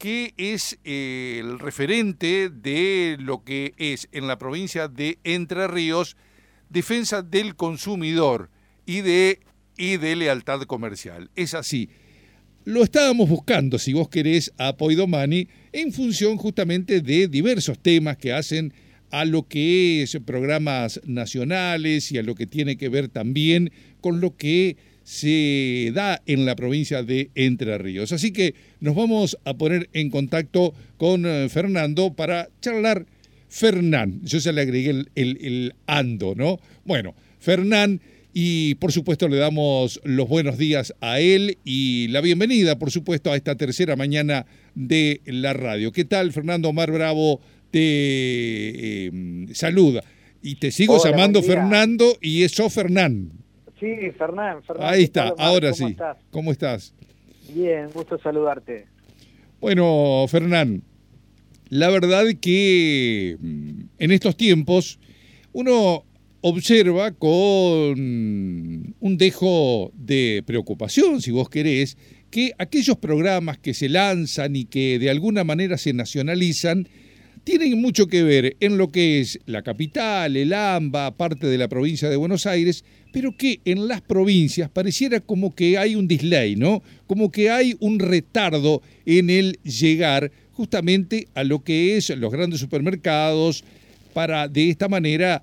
que es eh, el referente de lo que es en la provincia de Entre Ríos defensa del consumidor y de, y de lealtad comercial. Es así. Lo estábamos buscando, si vos querés, a Poidomani en función justamente de diversos temas que hacen a lo que es programas nacionales y a lo que tiene que ver también con lo que se da en la provincia de Entre Ríos. Así que nos vamos a poner en contacto con eh, Fernando para charlar. Fernán, yo se le agregué el, el ando, ¿no? Bueno, Fernán, y por supuesto le damos los buenos días a él y la bienvenida, por supuesto, a esta tercera mañana de la radio. ¿Qué tal, Fernando Omar Bravo? Te em, saluda. Y te sigo llamando Fernando y eso Fernán. Sí, Fernán. Ahí está, ahora sí. ¿Cómo estás? Bien, gusto saludarte. Bueno, Fernán, la verdad que mm, en estos tiempos uno observa con un dejo de preocupación, si vos querés, que aquellos programas que se lanzan y que de alguna manera se nacionalizan, tienen mucho que ver en lo que es la capital, el AMBA, parte de la provincia de Buenos Aires, pero que en las provincias pareciera como que hay un delay, ¿no? Como que hay un retardo en el llegar justamente a lo que es los grandes supermercados para de esta manera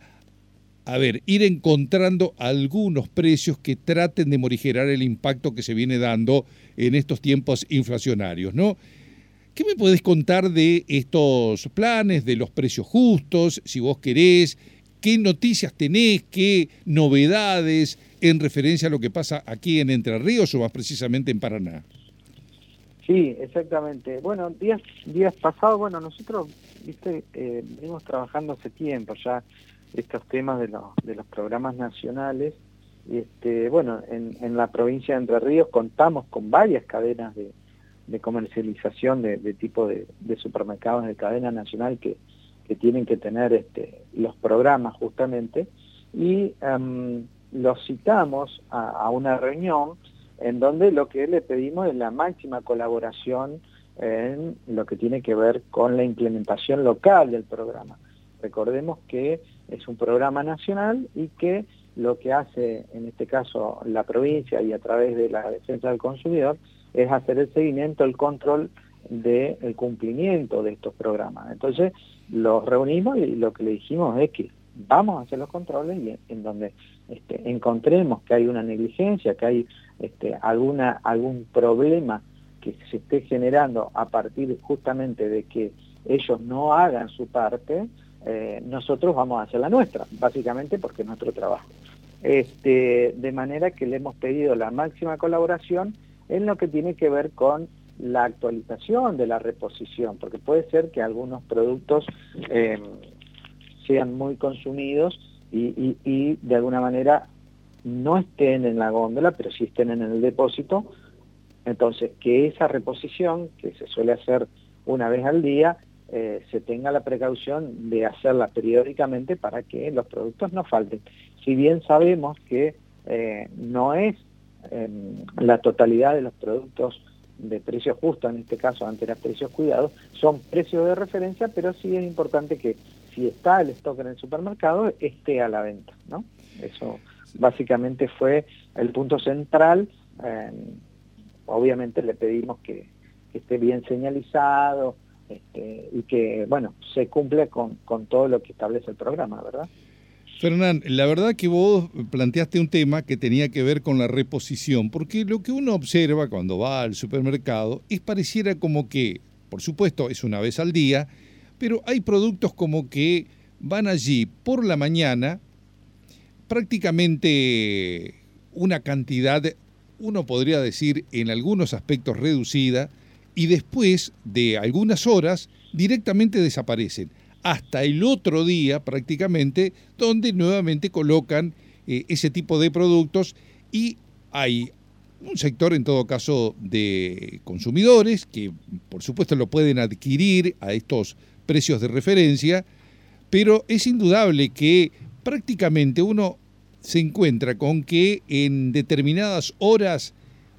a ver, ir encontrando algunos precios que traten de morigerar el impacto que se viene dando en estos tiempos inflacionarios, ¿no? ¿Qué me podés contar de estos planes, de los precios justos, si vos querés? ¿Qué noticias tenés? ¿Qué novedades en referencia a lo que pasa aquí en Entre Ríos o más precisamente en Paraná? Sí, exactamente. Bueno, días, días pasados, bueno, nosotros, viste, eh, venimos trabajando hace tiempo ya estos temas de los, de los programas nacionales. Este, bueno, en, en la provincia de Entre Ríos contamos con varias cadenas de, de comercialización de, tipo de, supermercados de cadena nacional que, que tienen que tener este, los programas justamente y em, los citamos a, una reunión en donde lo que le pedimos es la máxima colaboración en lo que tiene que ver con la implementación local del programa. Recordemos que es un programa nacional y que lo que hace en este caso la provincia y a través de la defensa del consumidor es hacer el seguimiento, el control del cumplimiento de estos programas. Entonces, los reunimos y lo que le dijimos es que vamos a hacer los controles y en, donde este, encontremos que hay una negligencia, que hay este, alguna, algún problema que se esté generando a partir justamente de que ellos no hagan su parte, eh, nosotros vamos a hacer la nuestra, básicamente porque es nuestro trabajo. Este, de manera que le hemos pedido la máxima colaboración en lo que tiene que ver con la actualización de la reposición, porque puede ser que algunos productos em, sean muy consumidos y, de alguna manera no estén en la góndola, pero sí estén en el depósito. Entonces, que esa reposición, que se suele hacer una vez al día, eh, se tenga la precaución de hacerla periódicamente para que los productos no falten. Si bien sabemos que eh, no es la totalidad de los productos de precios justos, en este caso ante los precios cuidados, son precios de referencia, pero sí es importante que si está el stock en el supermercado, esté a la venta, ¿no? Eso básicamente fue el punto central. obviamente le pedimos que, esté bien señalizado este, y que, bueno, se cumpla con, con todo lo que establece el programa, ¿verdad? Fernán, la verdad que vos planteaste un tema que tenía que ver con la reposición, porque lo que uno observa cuando va al supermercado es pareciera como que, por supuesto, es una vez al día, pero hay productos como que van allí por la mañana, prácticamente una cantidad, uno podría decir, en algunos aspectos reducida, y después de algunas horas directamente desaparecen hasta el otro día prácticamente, donde nuevamente colocan eh, ese tipo de productos y hay un sector en todo caso de consumidores que por supuesto lo pueden adquirir a estos precios de referencia, pero es indudable que prácticamente uno se encuentra con que en determinadas horas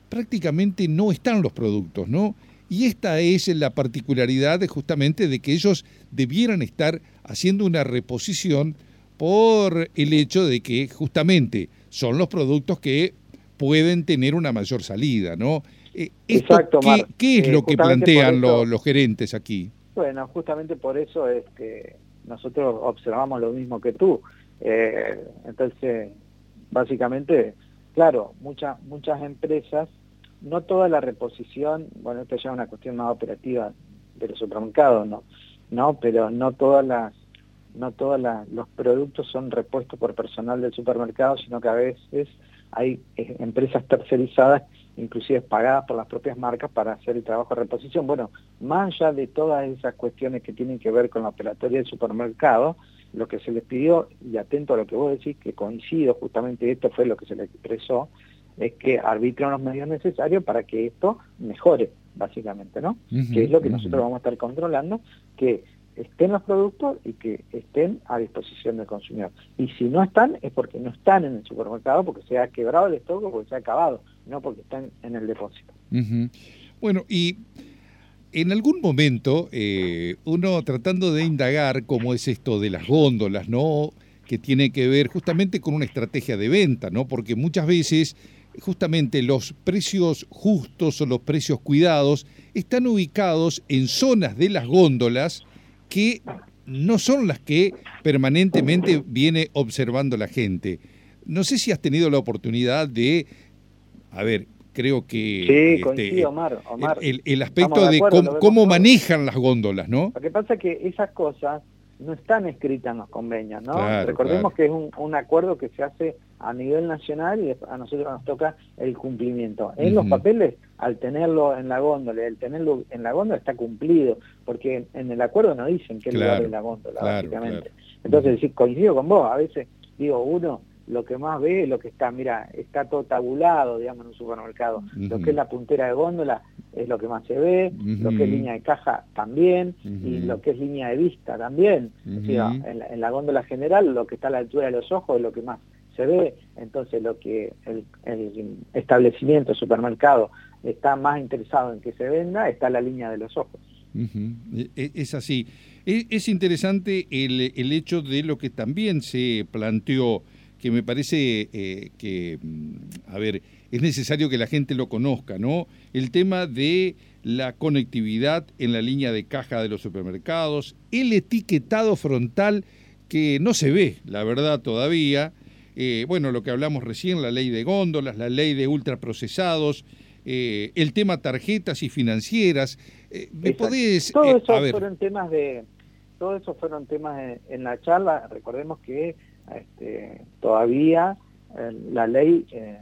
prácticamente no están los productos, ¿no? Y esta es la particularidad justamente de que ellos debieran estar haciendo una reposición por el hecho de que justamente son los productos que pueden tener una mayor salida, ¿no? Eh, Exacto, ¿qué, ¿qué, es lo que plantean los, gerentes aquí? Bueno, justamente por eso es que nosotros observamos lo mismo que tú. Eh, entonces, básicamente, claro, muchas muchas empresas, no toda la reposición, bueno, esto ya es una cuestión más operativa de los supermercados, ¿no? No, pero no todas las no todos los productos son repuestos por personal del supermercado, sino que a veces hay eh, empresas tercerizadas, inclusive pagadas por las propias marcas para hacer el trabajo de reposición. Bueno, más allá de todas esas cuestiones que tienen que ver con la operatoria del supermercado, lo que se les pidió, y atento a lo que vos decís, que coincido, justamente esto fue lo que se les expresó, es que arbitren los medios necesarios para que esto mejore, básicamente, ¿no? que es lo que nosotros vamos a estar controlando, que estén los productos y que estén a disposición del consumidor. Y si no están, es porque no están en el supermercado, porque se ha quebrado el stock o porque se ha acabado, no porque están en el depósito. Bueno, y en algún momento, eh, uno tratando de indagar cómo es esto de las góndolas, ¿no? Que tiene que ver justamente con una estrategia de venta, ¿no? Porque muchas veces justamente los precios justos o los precios cuidados están ubicados en zonas de las góndolas que no son las que permanentemente viene observando la gente. No sé si has tenido la oportunidad de, a ver, creo que... Sí, este, Omar. el, aspecto de, cómo, manejan las góndolas, ¿no? Lo que pasa es que esas cosas no están escritas en los convenios, ¿no? Recordemos que es un, acuerdo que se hace a nivel nacional y a nosotros nos toca el cumplimiento. En los papeles, al tenerlo en la góndola, al tenerlo en la góndola está cumplido, porque en el acuerdo no dicen que lugar de la góndola, básicamente. Entonces, sí, coincido con vos, a veces digo, uno lo que más ve es lo que está, mira, está todo tabulado, digamos, en un supermercado. Lo que es la puntera de góndola es lo que más se ve, lo que es línea de caja también, y lo que es línea de vista también. en, la, góndola general, lo que está a la altura de los ojos es lo que más se ve. Entonces, lo que el, establecimiento, el supermercado, está más interesado en que se venda, está la línea de los ojos. E, e, es así. E, es, interesante el, el hecho de lo que también se planteó que me parece eh, que, mm, a ver, es necesario que la gente lo conozca, ¿no? El tema de la conectividad en la línea de caja de los supermercados, el etiquetado frontal que no se ve, la verdad, todavía. Eh, bueno, lo que hablamos recién, la ley de góndolas, la ley de ultraprocesados, eh, el tema tarjetas y financieras. ¿Me podés...? Todo eso fueron temas de... Todo eso fueron temas en la charla. Recordemos que este, todavía eh, la ley eh,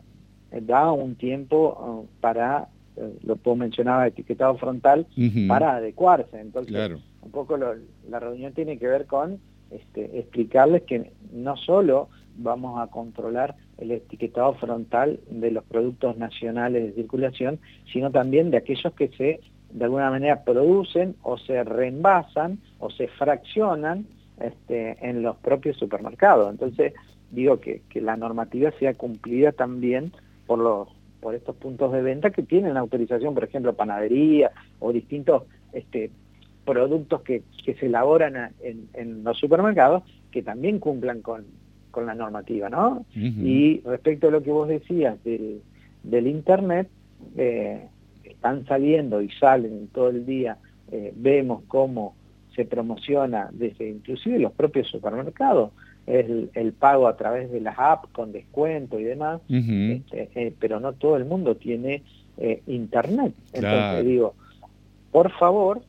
da un tiempo uh, para, eh, lo puedo mencionar, etiquetado frontal, para adecuarse. Entonces, un poco la reunión tiene que ver con este, explicarles que no solo vamos a controlar el etiquetado frontal de los productos nacionales de circulación, sino también de aquellos que se de alguna manera producen o se reenvasan o se fraccionan este, en los propios supermercados. Entonces, digo que, la normativa sea cumplida también por los por estos puntos de venta que tienen autorización, por ejemplo, panadería o distintos este, productos que, se elaboran en, los supermercados que también cumplan con, la normativa, ¿no? Y respecto a lo que vos decías del, del Internet, eh, están saliendo y salen todo el día, eh, vemos cómo se promociona desde inclusive los propios supermercados, el, el pago a través de las apps con descuento y demás, este, eh, pero no todo el mundo tiene eh, internet. Entonces digo, por favor,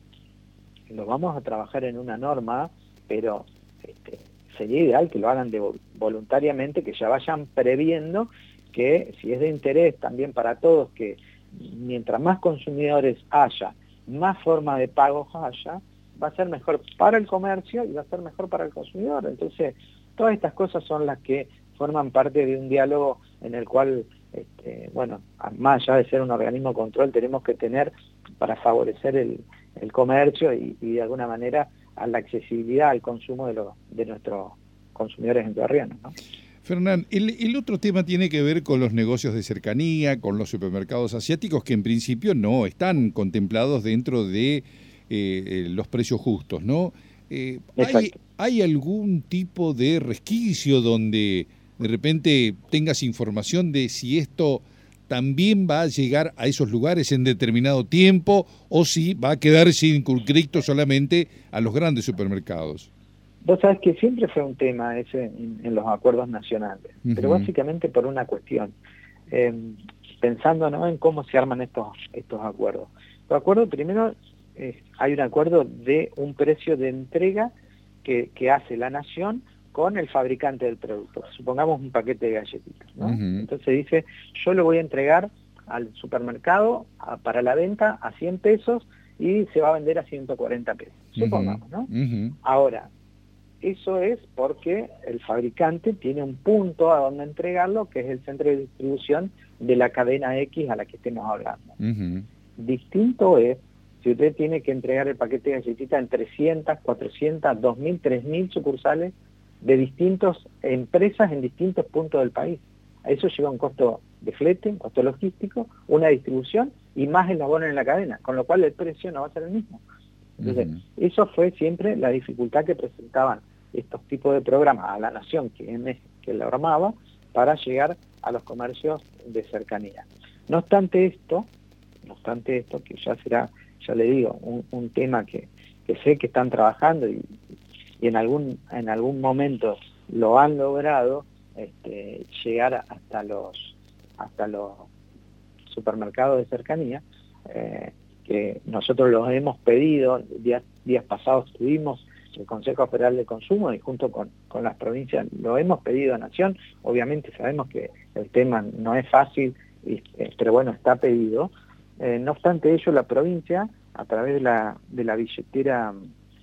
lo vamos a trabajar en una norma, pero este, sería ideal que lo hagan de, voluntariamente, que ya vayan previendo que si es de interés también para todos que mientras más consumidores haya, más forma de pago haya, va a ser mejor para el comercio y va a ser mejor para el consumidor. Entonces, todas estas cosas son las que forman parte de un diálogo en el cual, este, bueno, más allá de ser un organismo control, tenemos que tener para favorecer el, comercio y, de alguna manera a la accesibilidad al consumo de, de nuestros consumidores entrerrianos. ¿no? Fernán, el, otro tema tiene que ver con los negocios de cercanía, con los supermercados asiáticos, que en principio no están contemplados dentro de eh, eh, los precios justos, ¿no? Eh, ¿hay, ¿Hay algún tipo de resquicio donde de repente tengas información de si esto también va a llegar a esos lugares en determinado tiempo o si va a quedar circunscrito solamente a los grandes supermercados? Vos sabés que siempre fue un tema ese en, los acuerdos nacionales, pero básicamente por una cuestión, em, pensando ¿no? en cómo se arman estos, estos acuerdos. Los acuerdos, primero, eh, hay un acuerdo de un precio de entrega que, que, hace la nación con el fabricante del producto. Supongamos un paquete de galletitas. ¿no? Entonces dice, yo lo voy a entregar al supermercado para la venta a 100 pesos y se va a vender a 140 pesos. Supongamos, ¿no? Ahora, eso es porque el fabricante tiene un punto a donde entregarlo, que es el centro de distribución de la cadena X a la que estemos hablando. Distinto es si usted tiene que entregar el paquete de galletitas en 300, 400, 2.000, 3.000 sucursales de distintas empresas en distintos puntos del país. A eso lleva un costo de flete, un costo logístico, una distribución y más el abono en la cadena, con lo cual el precio no va a ser el mismo. Entonces, eso fue siempre la dificultad que presentaban estos tipos de programas a la nación que, que la armaba para llegar a los comercios de cercanía. No obstante esto, no obstante esto, que ya será, ya le digo, un, tema que, sé que están trabajando y, en algún en algún momento lo han logrado este, llegar hasta los hasta los supermercados de cercanía eh, que nosotros los hemos pedido días días pasados tuvimos el Consejo Federal de Consumo y junto con, las provincias lo hemos pedido a Nación. Obviamente sabemos que el tema no es fácil, eh, pero bueno, está pedido. Eh, no obstante ello, la provincia, a través de la, de la billetera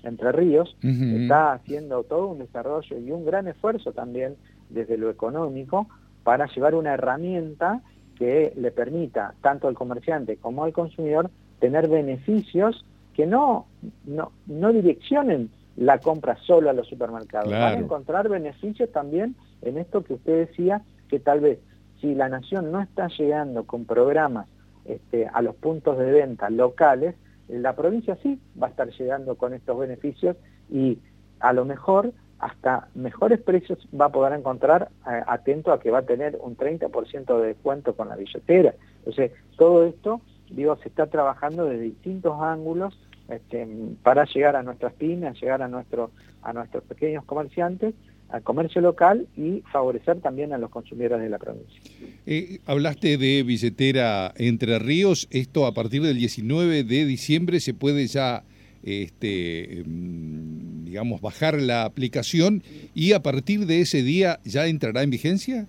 Entre Ríos, está haciendo todo un desarrollo y un gran esfuerzo también desde lo económico para llevar una herramienta que le permita tanto al comerciante como al consumidor tener beneficios que no, no, no direccionen la compra solo a los supermercados. Van a encontrar beneficios también en esto que usted decía, que tal vez si la nación no está llegando con programas este, a los puntos de venta locales, la provincia sí va a estar llegando con estos beneficios y a lo mejor hasta mejores precios va a poder encontrar eh, atento a que va a tener un 30% de descuento con la billetera. Entonces, todo esto, digo, se está trabajando de distintos ángulos este, para llegar a nuestras pymes, llegar a, a nuestros pequeños comerciantes, al comercio local y favorecer también a los consumidores de la provincia. Eh, hablaste de billetera Entre Ríos, esto a partir del 19 de diciembre se puede ya, este, em, digamos, bajar la aplicación y a partir de ese día ya entrará en vigencia.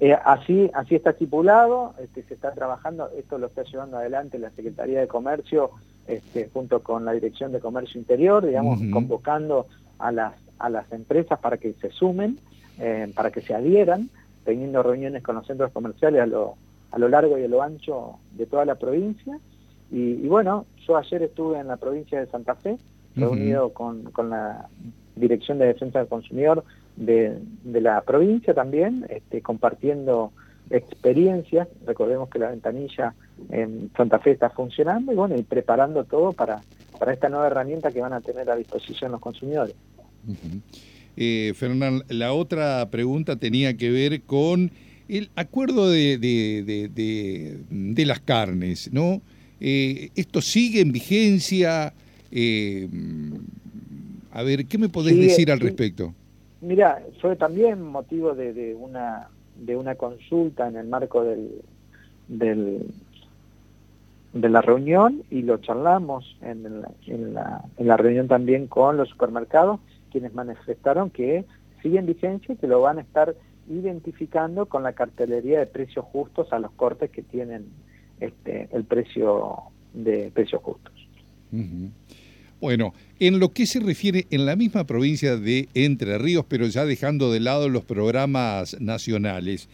Eh, así, así está estipulado, este, se está trabajando, esto lo está llevando adelante la Secretaría de Comercio este, junto con la Dirección de Comercio Interior, digamos, convocando a las, a las empresas para que se sumen, eh, para que se adhieran, teniendo reuniones con los centros comerciales a lo, a lo largo y a lo ancho de toda la provincia. Y, bueno, yo ayer estuve en la provincia de Santa Fe, reunido con, con la Dirección de Defensa del Consumidor de, de la provincia también, este, compartiendo experiencias. Recordemos que la ventanilla en Santa Fe está funcionando y bueno, y preparando todo para, para esta nueva herramienta que van a tener a disposición los consumidores. Eh, Fernán, la otra pregunta tenía que ver con el acuerdo de, de, las carnes, ¿no? Eh, ¿Esto sigue en vigencia? Eh, a ver, ¿qué me podés decir al respecto? Mira, fue también motivo de, una de una consulta en el marco del, del, de la reunión y lo charlamos en la, en, la, en la reunión también con los supermercados, quienes manifestaron que siguen vigencia y que lo van a estar identificando con la cartelería de precios justos a los cortes que tienen este, el precio de precios justos. Bueno, en lo que se refiere en la misma provincia de Entre Ríos, pero ya dejando de lado los programas nacionales,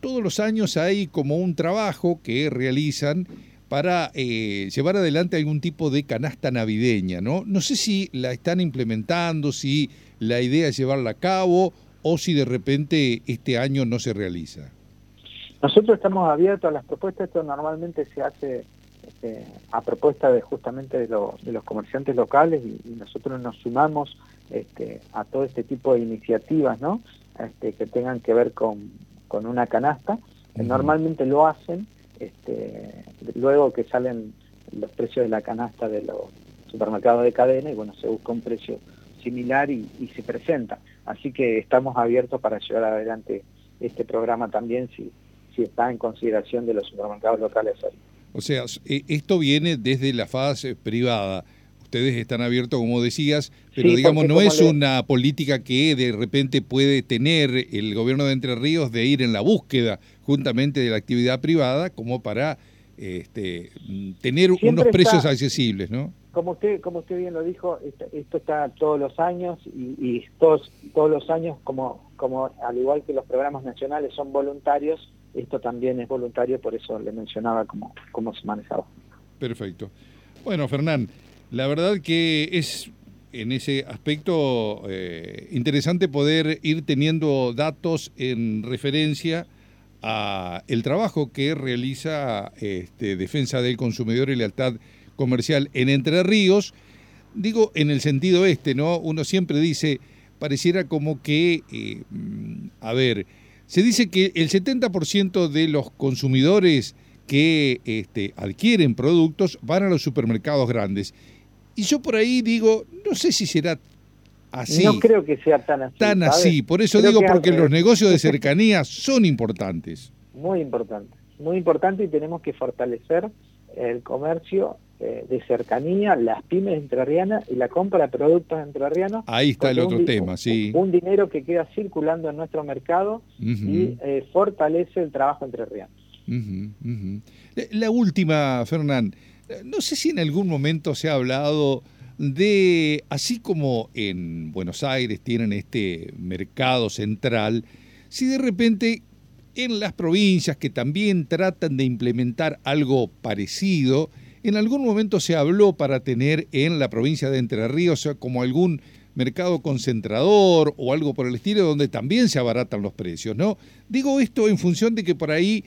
todos los años hay como un trabajo que realizan para eh, llevar adelante algún tipo de canasta navideña, ¿no? No sé si la están implementando, si la idea es llevarla a cabo o si de repente este año no se realiza. Nosotros estamos abiertos a las propuestas, esto normalmente se hace este, a propuesta de justamente de, los comerciantes locales y, nosotros nos sumamos este, a todo este tipo de iniciativas ¿no? este, que tengan que ver con, con una canasta. Normalmente lo hacen este, luego que salen los precios de la canasta de los supermercados de cadena y bueno, se busca un precio similar y, se presenta. Así que estamos abiertos para llevar adelante este programa también si, si está en consideración de los supermercados locales hoy. O sea, e, esto viene desde la fase privada. Ustedes están abiertos, como decías, pero digamos, no es una política que de repente puede tener el gobierno de Entre Ríos de ir en la búsqueda juntamente de la actividad privada como para este, tener unos precios accesibles, ¿no? Como usted, como usted bien lo dijo, esto está todos los años y, todos, todos los años, como, como al igual que los programas nacionales son voluntarios, esto también es voluntario, por eso le mencionaba cómo, cómo se manejaba. Perfecto. Bueno, Fernán, la verdad que es en ese aspecto eh, interesante poder ir teniendo datos en referencia a el trabajo que realiza este, Defensa del Consumidor y Lealtad Comercial en Entre Ríos. Digo en el sentido este, ¿no? Uno siempre dice, pareciera como que, eh, a ver, se dice que el 70% de los consumidores que este, adquieren productos van a los supermercados grandes. Y yo por ahí digo, no sé si será así. No creo que sea tan así. Tan así, por eso digo, porque los negocios de cercanía son importantes. Muy importante, muy importante y tenemos que fortalecer el comercio eh, de cercanía, las pymes entrerrianas y la compra de productos entrerrianos. Ahí está el otro tema, sí. Un, dinero que queda circulando en nuestro mercado y eh, fortalece el trabajo entrerriano. La última, Fernán, no sé si en algún momento se ha hablado de, así como en Buenos Aires tienen este mercado central, si de repente en las provincias que también tratan de implementar algo parecido, en algún momento se habló para tener en la provincia de Entre Ríos como algún mercado concentrador o algo por el estilo donde también se abaratan los precios, ¿no? Digo esto en función de que por ahí,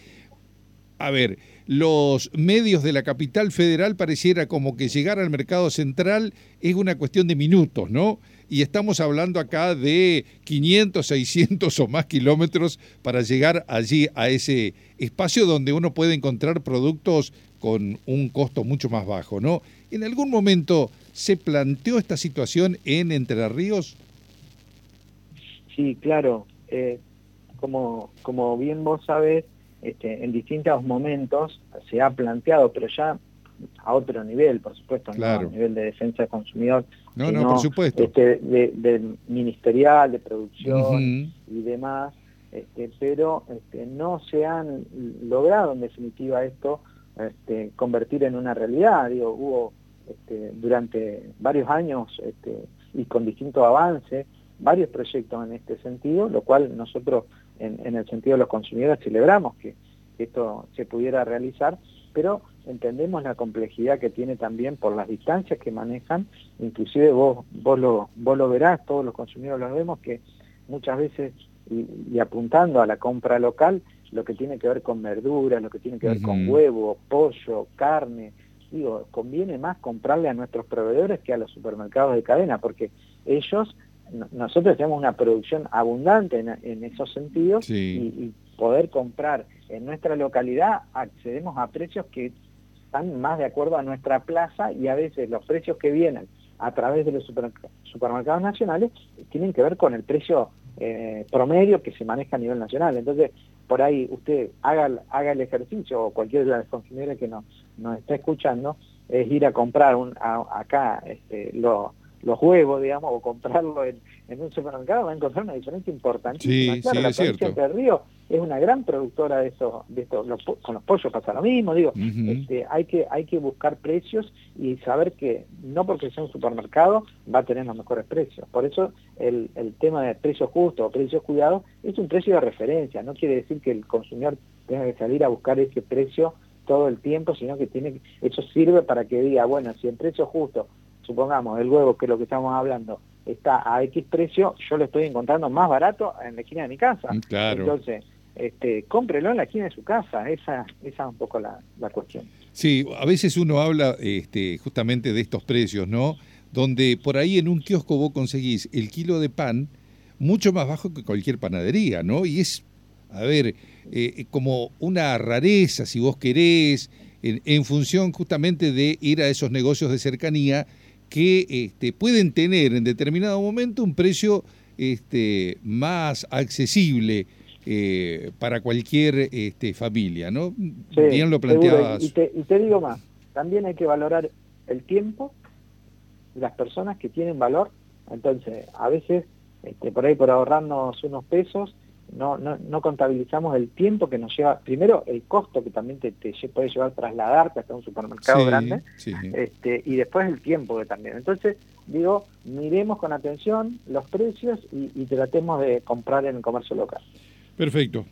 a ver, los medios de la capital federal pareciera como que llegar al mercado central es una cuestión de minutos, ¿no? Y estamos hablando acá de 500, 600 o más kilómetros para llegar allí a ese espacio donde uno puede encontrar productos con un costo mucho más bajo, ¿no? ¿En algún momento se planteó esta situación en Entre Ríos? Sí, claro. Eh, como, como bien vos sabés, este, en distintos momentos se ha planteado, pero ya a otro nivel, por supuesto, no a nivel de defensa del consumidor, no, no, por supuesto. Este, de, ministerial, de producción y demás, este, pero este, no se han logrado en definitiva esto este, convertir en una realidad. Digo, hubo este, durante varios años este, y con distintos avances varios proyectos en este sentido, lo cual nosotros en, el sentido de los consumidores celebramos que, esto se pudiera realizar, pero entendemos la complejidad que tiene también por las distancias que manejan, inclusive vos, vos, lo, vos lo verás, todos los consumidores lo vemos, que muchas veces, y apuntando a la compra local, lo que tiene que ver con verduras, lo que tiene que ver con huevo, pollo, carne. Digo, conviene más comprarle a nuestros proveedores que a los supermercados de cadena, porque ellos, nosotros tenemos una producción abundante en, esos sentidos y, poder comprar en nuestra localidad accedemos a precios que están más de acuerdo a nuestra plaza y a veces los precios que vienen a través de los supermercados nacionales tienen que ver con el precio eh, promedio que se maneja a nivel nacional. Entonces, por ahí usted haga, haga el ejercicio, o cualquier de las consumidores que nos, nos está escuchando, es ir a comprar un, acá este, los huevos, digamos, o comprarlo en, en, un supermercado, va a encontrar una diferencia importantísima. Sí, claro, sí, la provincia de Río es una gran productora de estos, de estos con los pollos pasa lo mismo, digo, este, hay que hay que buscar precios y saber que no porque sea un supermercado va a tener los mejores precios. Por eso el, el tema de precios justos o precios cuidados es un precio de referencia, no quiere decir que el consumidor tenga que salir a buscar ese precio todo el tiempo, sino que tiene eso sirve para que diga, bueno, si en precio justo, supongamos el huevo, que es lo que estamos hablando, está a X precio, yo lo estoy encontrando más barato en la esquina de mi casa. Mm, claro. Entonces, este, cómprelo en la esquina de su casa, esa, esa es un poco la, la cuestión. Sí, a veces uno habla este, justamente de estos precios, ¿no? Donde por ahí en un kiosco vos conseguís el kilo de pan mucho más bajo que cualquier panadería, ¿no? Y es, a ver, eh, como una rareza, si vos querés, en, en, función justamente de ir a esos negocios de cercanía que este, pueden tener en determinado momento un precio este, más accesible eh, para cualquier este, familia, ¿no? Sí, Bien lo planteabas. Y te, y te digo más, también hay que valorar el tiempo de las personas que tienen valor. Entonces, a veces, este, por ahí por ahorrarnos unos pesos, no, no, no contabilizamos el tiempo que nos lleva, primero el costo que también te, te puede llevar trasladarte hasta un supermercado Sí, grande, sí. este, y después el tiempo que también. Entonces, digo, miremos con atención los precios y, y tratemos de comprar en el comercio local. Perfecto.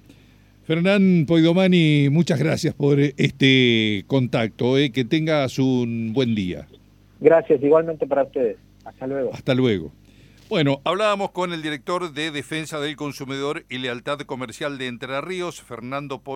Fernán Poidomani, muchas gracias por este contacto. Eh, que tengas un buen día. Gracias, igualmente para ustedes. Hasta luego. Hasta luego. Bueno, hablábamos con el director de Defensa del Consumidor y Lealtad Comercial de Entre Ríos, Fernando